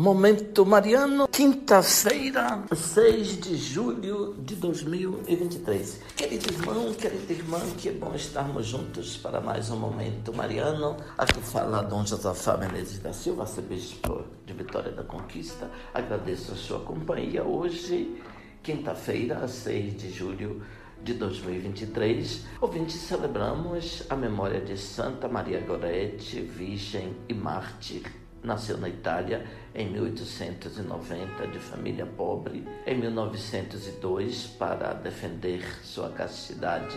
Momento Mariano, quinta-feira, 6 de julho de 2023. Querido irmão, querida irmã, que bom estarmos juntos para mais um Momento Mariano. Aqui fala Dom Josafá Menezes da Silva, arcebispo de Vitória da Conquista. Agradeço a sua companhia hoje, quinta-feira, 6 de julho de 2023. Ouvinte, celebramos a memória de Santa Maria Goretti, Virgem e Mártir Nasceu na Itália em 1890, de família pobre. Em 1902, para defender sua castidade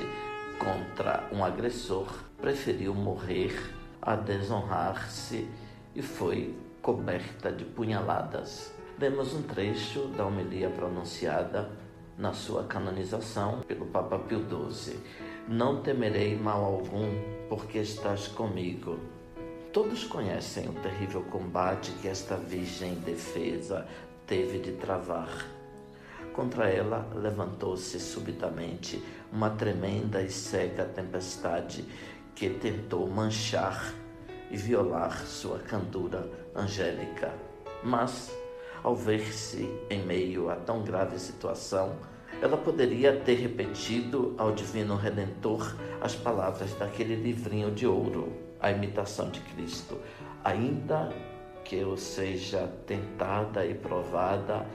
contra um agressor, preferiu morrer a desonrar-se e foi coberta de punhaladas. Lemos um trecho da homilia pronunciada na sua canonização pelo Papa Pio XII. Não temerei mal algum, porque estás comigo Todos conhecem o terrível combate que esta virgem defesa teve de travar. Contra ela levantou-se subitamente uma tremenda e cega tempestade que tentou manchar e violar sua candura angélica. Mas, ao ver-se em meio a tão grave situação, ela poderia ter repetido ao Divino Redentor as palavras daquele livrinho de ouro a imitação de Cristo. Ainda que eu seja tentada e provada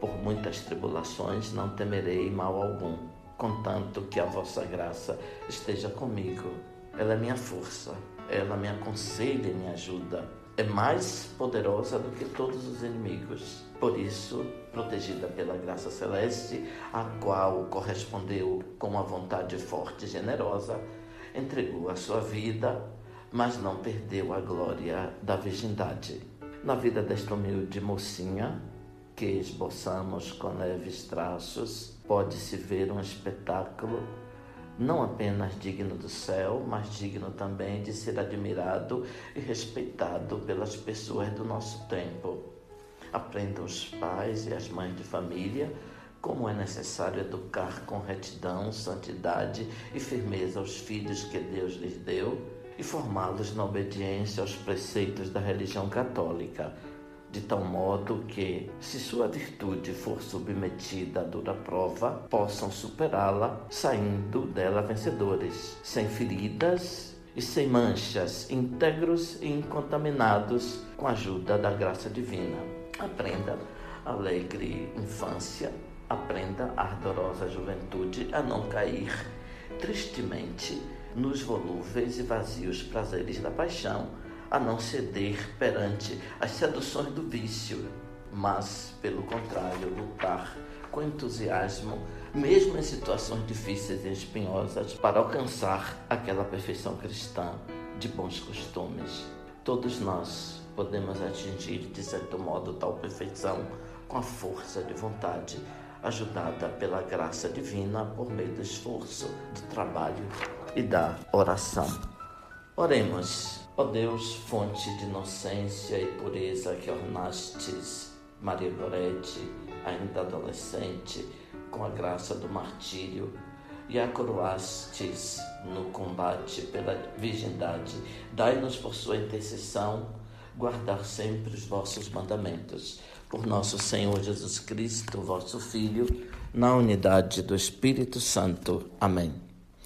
por muitas tribulações, não temerei mal algum, contanto que a vossa graça esteja comigo. Ela é minha força, ela me aconselha e me ajuda. É mais poderosa do que todos os inimigos. Por isso, protegida pela graça celeste, a qual correspondeu com uma vontade forte e generosa, entregou a sua vida mas não perdeu a glória da virgindade. Na vida desta humilde mocinha, que esboçamos com leves traços, pode-se ver um espetáculo não apenas digno do céu, mas digno também de ser admirado e respeitado pelas pessoas do nosso tempo. Aprendam os pais e as mães de família como é necessário educar com retidão, santidade e firmeza os filhos que Deus lhes deu e formá-los na obediência aos preceitos da religião católica, de tal modo que, se sua virtude for submetida a dura prova, possam superá-la, saindo dela vencedores, sem feridas e sem manchas, íntegros e incontaminados com a ajuda da graça divina. Aprenda alegre infância, aprenda ardorosa juventude a não cair tristemente nos volúveis e vazios prazeres da paixão, a não ceder perante as seduções do vício, mas, pelo contrário, lutar com entusiasmo, mesmo em situações difíceis e espinhosas, para alcançar aquela perfeição cristã de bons costumes. Todos nós podemos atingir, de certo modo, tal perfeição com a força de vontade, ajudada pela graça divina por meio do esforço, do trabalho e da oração. Oremos, ó Deus, fonte de inocência e pureza que ornastes Maria Goretti, ainda adolescente, com a graça do martírio e a coroastes no combate pela virgindade. Dai-nos por sua intercessão guardar sempre os vossos mandamentos. Por nosso Senhor Jesus Cristo, vosso Filho, na unidade do Espírito Santo. Amém.